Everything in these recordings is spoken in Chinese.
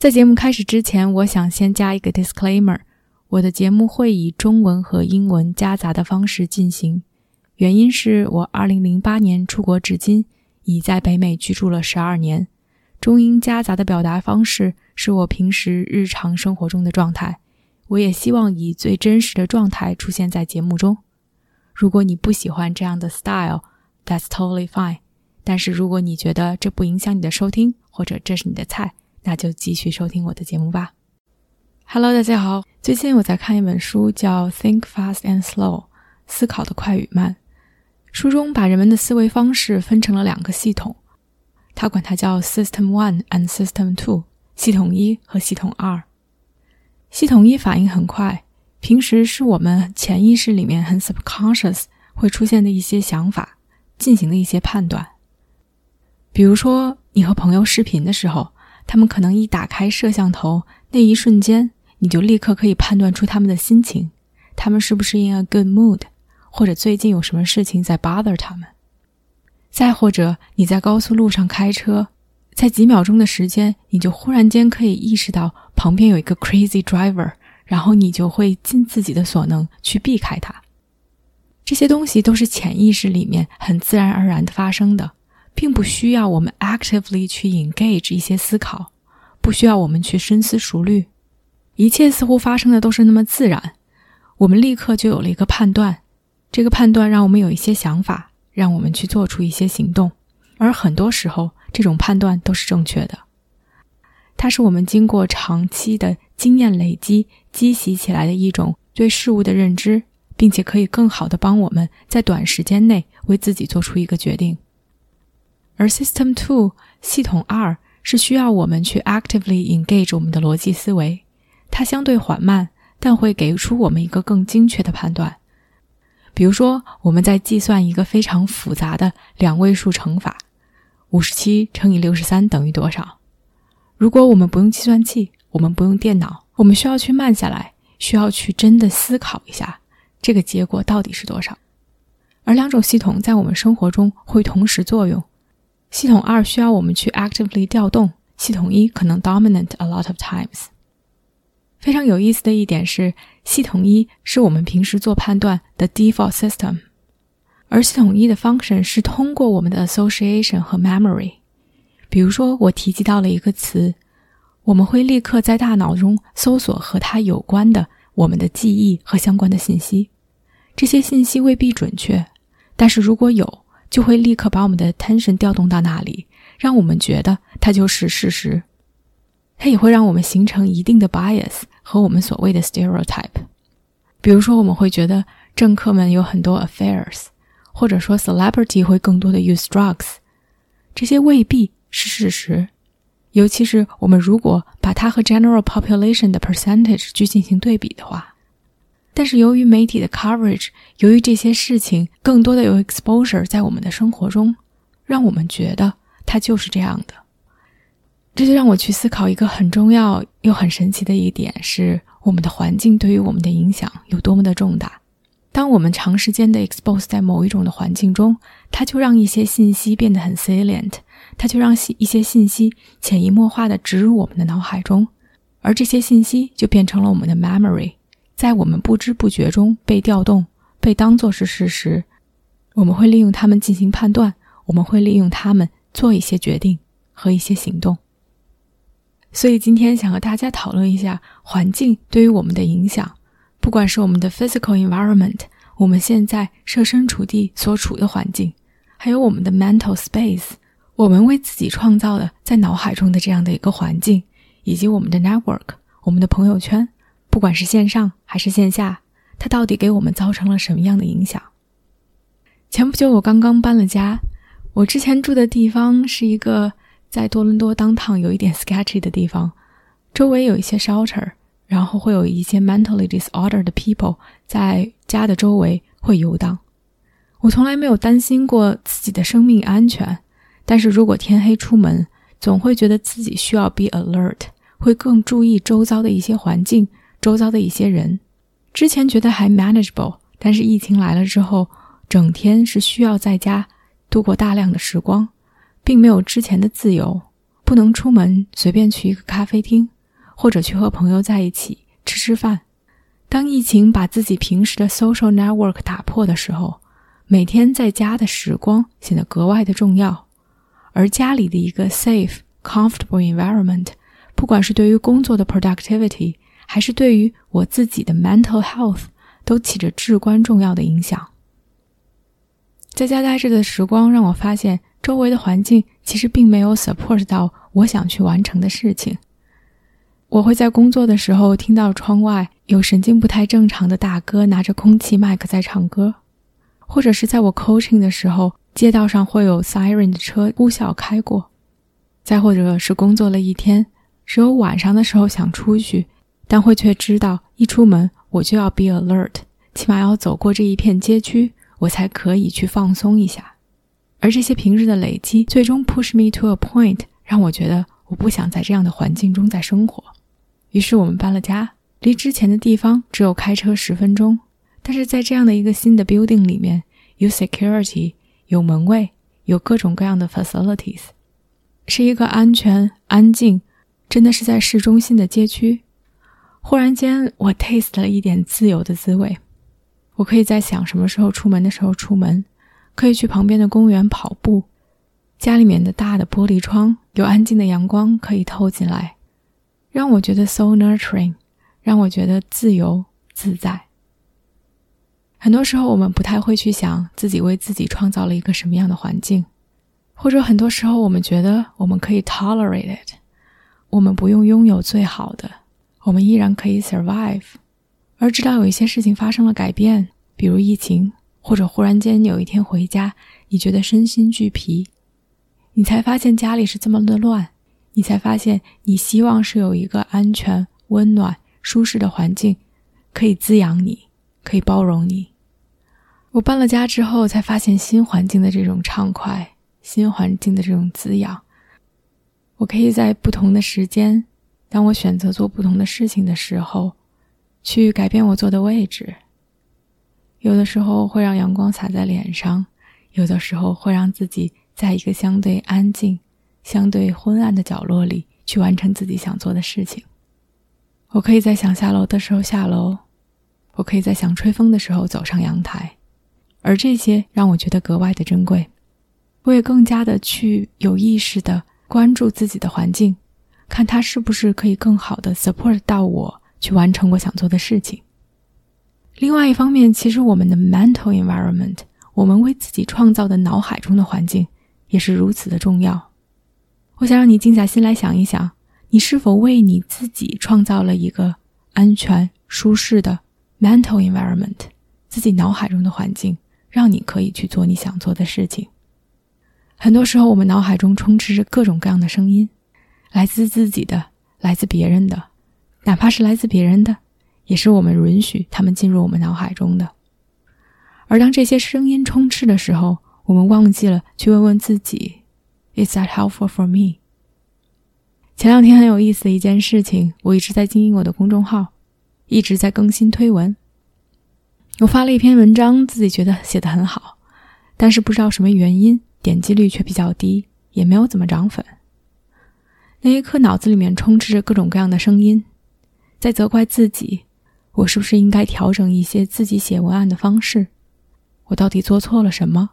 在节目开始之前，我想先加一个 disclaimer：我的节目会以中文和英文夹杂的方式进行，原因是我2008年出国至今，已在北美居住了十二年。中英夹杂的表达方式是我平时日常生活中的状态，我也希望以最真实的状态出现在节目中。如果你不喜欢这样的 style，that's totally fine。但是如果你觉得这不影响你的收听，或者这是你的菜，那就继续收听我的节目吧。Hello，大家好。最近我在看一本书，叫《Think Fast and Slow》，思考的快与慢。书中把人们的思维方式分成了两个系统，他管它叫 System One and System Two，系统一和系统二。系统一反应很快，平时是我们潜意识里面很 subconscious 会出现的一些想法，进行的一些判断。比如说，你和朋友视频的时候。他们可能一打开摄像头那一瞬间，你就立刻可以判断出他们的心情，他们是不是 in a good mood，或者最近有什么事情在 bother 他们。再或者你在高速路上开车，在几秒钟的时间，你就忽然间可以意识到旁边有一个 crazy driver，然后你就会尽自己的所能去避开他。这些东西都是潜意识里面很自然而然的发生的。并不需要我们 actively 去 engage 一些思考，不需要我们去深思熟虑，一切似乎发生的都是那么自然，我们立刻就有了一个判断，这个判断让我们有一些想法，让我们去做出一些行动，而很多时候这种判断都是正确的，它是我们经过长期的经验累积积习起来的一种对事物的认知，并且可以更好的帮我们在短时间内为自己做出一个决定。而 System Two 系统二是需要我们去 actively engage 我们的逻辑思维，它相对缓慢，但会给出我们一个更精确的判断。比如说，我们在计算一个非常复杂的两位数乘法，五十七乘以六十三等于多少？如果我们不用计算器，我们不用电脑，我们需要去慢下来，需要去真的思考一下，这个结果到底是多少？而两种系统在我们生活中会同时作用。系统二需要我们去 actively 调动，系统一可能 dominant a lot of times。非常有意思的一点是，系统一是我们平时做判断的 default system，而系统一的 function 是通过我们的 association 和 memory。比如说，我提及到了一个词，我们会立刻在大脑中搜索和它有关的我们的记忆和相关的信息。这些信息未必准确，但是如果有。就会立刻把我们的 attention 调动到那里，让我们觉得它就是事实。它也会让我们形成一定的 bias 和我们所谓的 stereotype。比如说，我们会觉得政客们有很多 affairs，或者说 celebrity 会更多的 use drugs，这些未必是事实。尤其是我们如果把它和 general population 的 percentage 去进行对比的话。但是由于媒体的 coverage，由于这些事情更多的有 exposure 在我们的生活中，让我们觉得它就是这样的。这就让我去思考一个很重要又很神奇的一点：是我们的环境对于我们的影响有多么的重大。当我们长时间的 expose 在某一种的环境中，它就让一些信息变得很 salient，它就让一些信息潜移默化的植入我们的脑海中，而这些信息就变成了我们的 memory。在我们不知不觉中被调动，被当作是事实，我们会利用它们进行判断，我们会利用它们做一些决定和一些行动。所以今天想和大家讨论一下环境对于我们的影响，不管是我们的 physical environment，我们现在设身处地所处的环境，还有我们的 mental space，我们为自己创造的在脑海中的这样的一个环境，以及我们的 network，我们的朋友圈。不管是线上还是线下，它到底给我们造成了什么样的影响？前不久我刚刚搬了家，我之前住的地方是一个在多伦多当趟有一点 sketchy 的地方，周围有一些 shelter，然后会有一些 mentally disordered 的 people 在家的周围会游荡。我从来没有担心过自己的生命安全，但是如果天黑出门，总会觉得自己需要 be alert，会更注意周遭的一些环境，周遭的一些人。之前觉得还 manageable，但是疫情来了之后，整天是需要在家度过大量的时光，并没有之前的自由，不能出门随便去一个咖啡厅。或者去和朋友在一起吃吃饭。当疫情把自己平时的 social network 打破的时候，每天在家的时光显得格外的重要。而家里的一个 safe, comfortable environment，不管是对于工作的 productivity，还是对于我自己的 mental health，都起着至关重要的影响。在家待着的时光让我发现，周围的环境其实并没有 support 到我想去完成的事情。我会在工作的时候听到窗外有神经不太正常的大哥拿着空气麦克在唱歌，或者是在我 coaching 的时候，街道上会有 siren 的车呼啸开过，再或者是工作了一天，只有晚上的时候想出去，但会却知道一出门我就要 be alert，起码要走过这一片街区，我才可以去放松一下。而这些平日的累积，最终 push me to a point，让我觉得我不想在这样的环境中再生活。于是我们搬了家，离之前的地方只有开车十分钟。但是在这样的一个新的 building 里面，有 security，有门卫，有各种各样的 facilities，是一个安全、安静，真的是在市中心的街区。忽然间，我 taste 了一点自由的滋味。我可以在想什么时候出门的时候出门，可以去旁边的公园跑步。家里面的大的玻璃窗，有安静的阳光可以透进来。让我觉得 so nurturing，让我觉得自由自在。很多时候，我们不太会去想自己为自己创造了一个什么样的环境，或者很多时候，我们觉得我们可以 tolerate it，我们不用拥有最好的，我们依然可以 survive。而直到有一些事情发生了改变，比如疫情，或者忽然间有一天回家，你觉得身心俱疲，你才发现家里是这么的乱。你才发现，你希望是有一个安全、温暖、舒适的环境，可以滋养你，可以包容你。我搬了家之后，才发现新环境的这种畅快，新环境的这种滋养。我可以在不同的时间，当我选择做不同的事情的时候，去改变我坐的位置。有的时候会让阳光洒在脸上，有的时候会让自己在一个相对安静。相对昏暗的角落里去完成自己想做的事情。我可以在想下楼的时候下楼，我可以在想吹风的时候走上阳台，而这些让我觉得格外的珍贵。我也更加的去有意识的关注自己的环境，看它是不是可以更好的 support 到我去完成我想做的事情。另外一方面，其实我们的 mental environment，我们为自己创造的脑海中的环境也是如此的重要。我想让你静下心来想一想，你是否为你自己创造了一个安全、舒适的 mental environment，自己脑海中的环境，让你可以去做你想做的事情。很多时候，我们脑海中充斥着各种各样的声音，来自自己的，来自别人的，哪怕是来自别人的，也是我们允许他们进入我们脑海中的。而当这些声音充斥的时候，我们忘记了去问问自己。Is that helpful for me？前两天很有意思的一件事情，我一直在经营我的公众号，一直在更新推文。我发了一篇文章，自己觉得写的很好，但是不知道什么原因，点击率却比较低，也没有怎么涨粉。那一刻，脑子里面充斥着各种各样的声音，在责怪自己：我是不是应该调整一些自己写文案的方式？我到底做错了什么？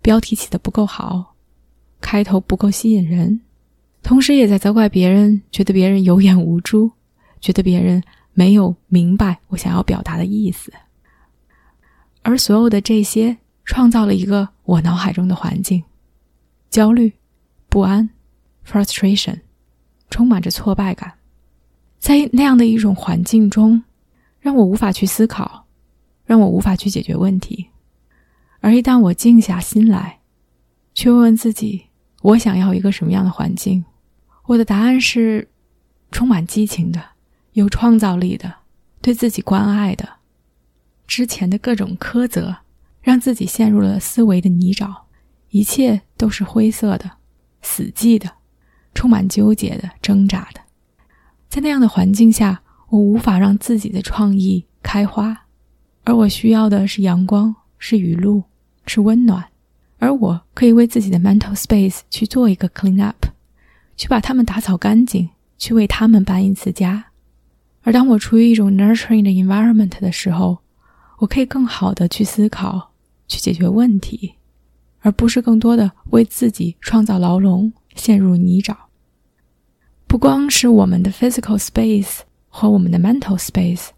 标题起的不够好。开头不够吸引人，同时也在责怪别人，觉得别人有眼无珠，觉得别人没有明白我想要表达的意思。而所有的这些，创造了一个我脑海中的环境：焦虑、不安、frustration，充满着挫败感。在那样的一种环境中，让我无法去思考，让我无法去解决问题。而一旦我静下心来，去问问自己。我想要一个什么样的环境？我的答案是，充满激情的、有创造力的、对自己关爱的。之前的各种苛责，让自己陷入了思维的泥沼，一切都是灰色的、死寂的、充满纠结的、挣扎的。在那样的环境下，我无法让自己的创意开花，而我需要的是阳光，是雨露，是温暖。而我可以为自己的 mental space 去做一个 clean up，去把它们打扫干净，去为他们搬一次家。而当我处于一种 nurturing 的 environment 的时候，我可以更好的去思考，去解决问题，而不是更多的为自己创造牢笼，陷入泥沼。不光是我们的 physical space 和我们的 mental space，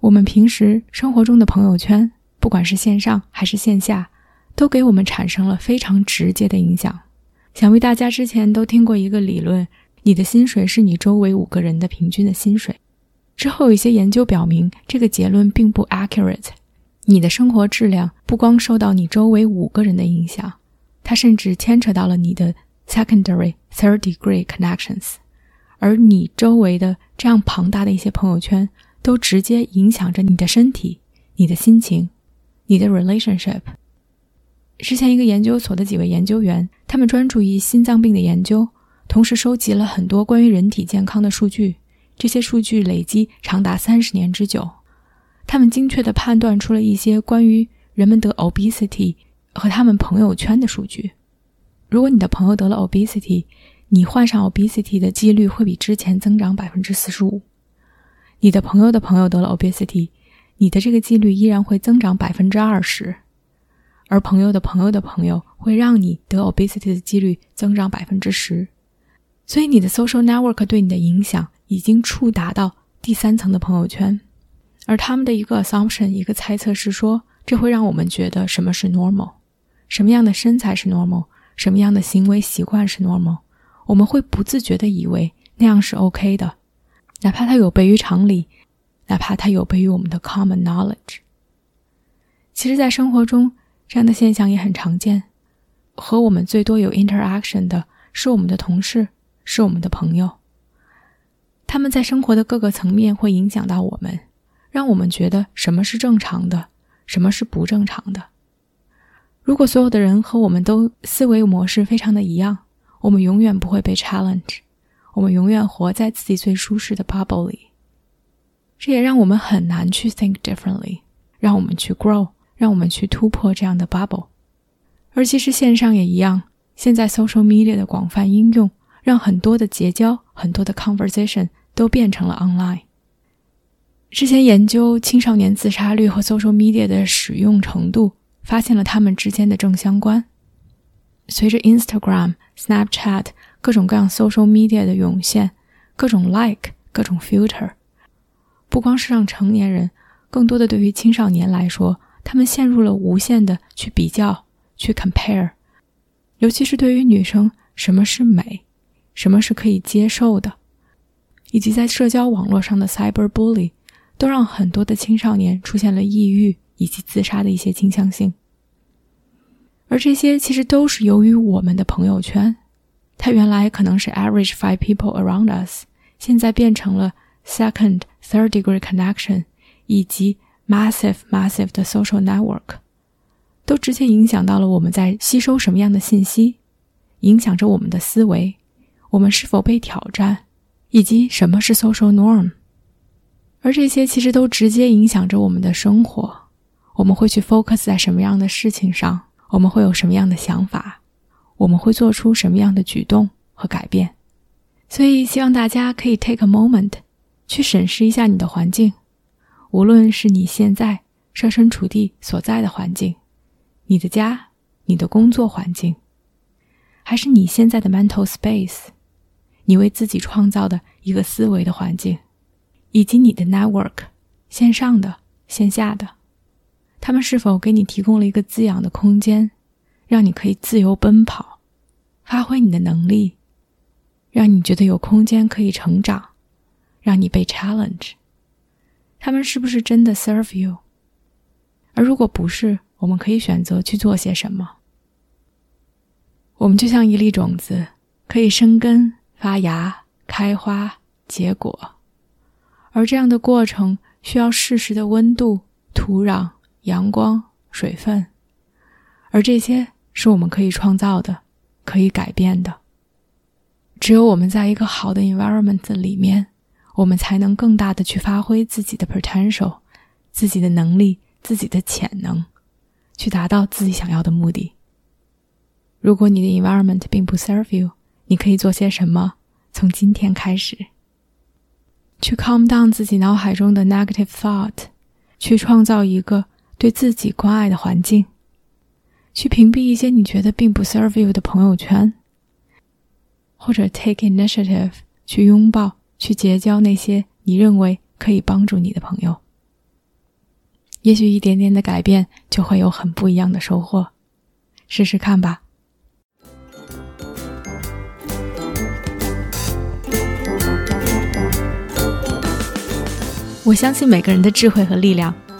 我们平时生活中的朋友圈，不管是线上还是线下。都给我们产生了非常直接的影响。想必大家之前都听过一个理论：你的薪水是你周围五个人的平均的薪水。之后有一些研究表明，这个结论并不 accurate。你的生活质量不光受到你周围五个人的影响，它甚至牵扯到了你的 secondary、third degree connections。而你周围的这样庞大的一些朋友圈，都直接影响着你的身体、你的心情、你的 relationship。之前一个研究所的几位研究员，他们专注于心脏病的研究，同时收集了很多关于人体健康的数据。这些数据累积长达三十年之久，他们精确地判断出了一些关于人们得 obesity 和他们朋友圈的数据。如果你的朋友得了 obesity，你患上 obesity 的几率会比之前增长百分之四十五。你的朋友的朋友得了 obesity，你的这个几率依然会增长百分之二十。而朋友的朋友的朋友会让你得 obesity 的几率增长百分之十，所以你的 social network 对你的影响已经触达到第三层的朋友圈，而他们的一个 assumption 一个猜测是说，这会让我们觉得什么是 normal，什么样的身材是 normal，什么样的行为习惯是 normal，我们会不自觉的以为那样是 OK 的，哪怕它有悖于常理，哪怕它有悖于我们的 common knowledge。其实，在生活中，这样的现象也很常见，和我们最多有 interaction 的是我们的同事，是我们的朋友。他们在生活的各个层面会影响到我们，让我们觉得什么是正常的，什么是不正常的。如果所有的人和我们都思维模式非常的一样，我们永远不会被 challenge，我们永远活在自己最舒适的 bubble 里。这也让我们很难去 think differently，让我们去 grow。让我们去突破这样的 bubble，而其实线上也一样。现在 social media 的广泛应用，让很多的结交、很多的 conversation 都变成了 online。之前研究青少年自杀率和 social media 的使用程度，发现了他们之间的正相关。随着 Instagram、Snapchat 各种各样 social media 的涌现，各种 like、各种 filter，不光是让成年人，更多的对于青少年来说。他们陷入了无限的去比较、去 compare，尤其是对于女生，什么是美，什么是可以接受的，以及在社交网络上的 cyber bully，都让很多的青少年出现了抑郁以及自杀的一些倾向性。而这些其实都是由于我们的朋友圈，它原来可能是 average five people around us，现在变成了 second、third degree connection，以及。massive massive 的 social network，都直接影响到了我们在吸收什么样的信息，影响着我们的思维，我们是否被挑战，以及什么是 social norm。而这些其实都直接影响着我们的生活，我们会去 focus 在什么样的事情上，我们会有什么样的想法，我们会做出什么样的举动和改变。所以希望大家可以 take a moment 去审视一下你的环境。无论是你现在设身处地所在的环境，你的家、你的工作环境，还是你现在的 mental space，你为自己创造的一个思维的环境，以及你的 network，线上的、线下的，他们是否给你提供了一个滋养的空间，让你可以自由奔跑，发挥你的能力，让你觉得有空间可以成长，让你被 challenge。他们是不是真的 serve you？而如果不是，我们可以选择去做些什么。我们就像一粒种子，可以生根、发芽、开花、结果，而这样的过程需要适时的温度、土壤、阳光、水分，而这些是我们可以创造的、可以改变的。只有我们在一个好的 environment 里面，我们才能更大的去发挥自己的 potential、自己的能力、自己的潜能，去达到自己想要的目的。如果你的 environment 并不 serve you，你可以做些什么？从今天开始，去 calm down 自己脑海中的 negative thought，去创造一个对自己关爱的环境，去屏蔽一些你觉得并不 serve you 的朋友圈，或者 take initiative 去拥抱、去结交那些你认为可以帮助你的朋友。也许一点点的改变就会有很不一样的收获，试试看吧。我相信每个人的智慧和力量。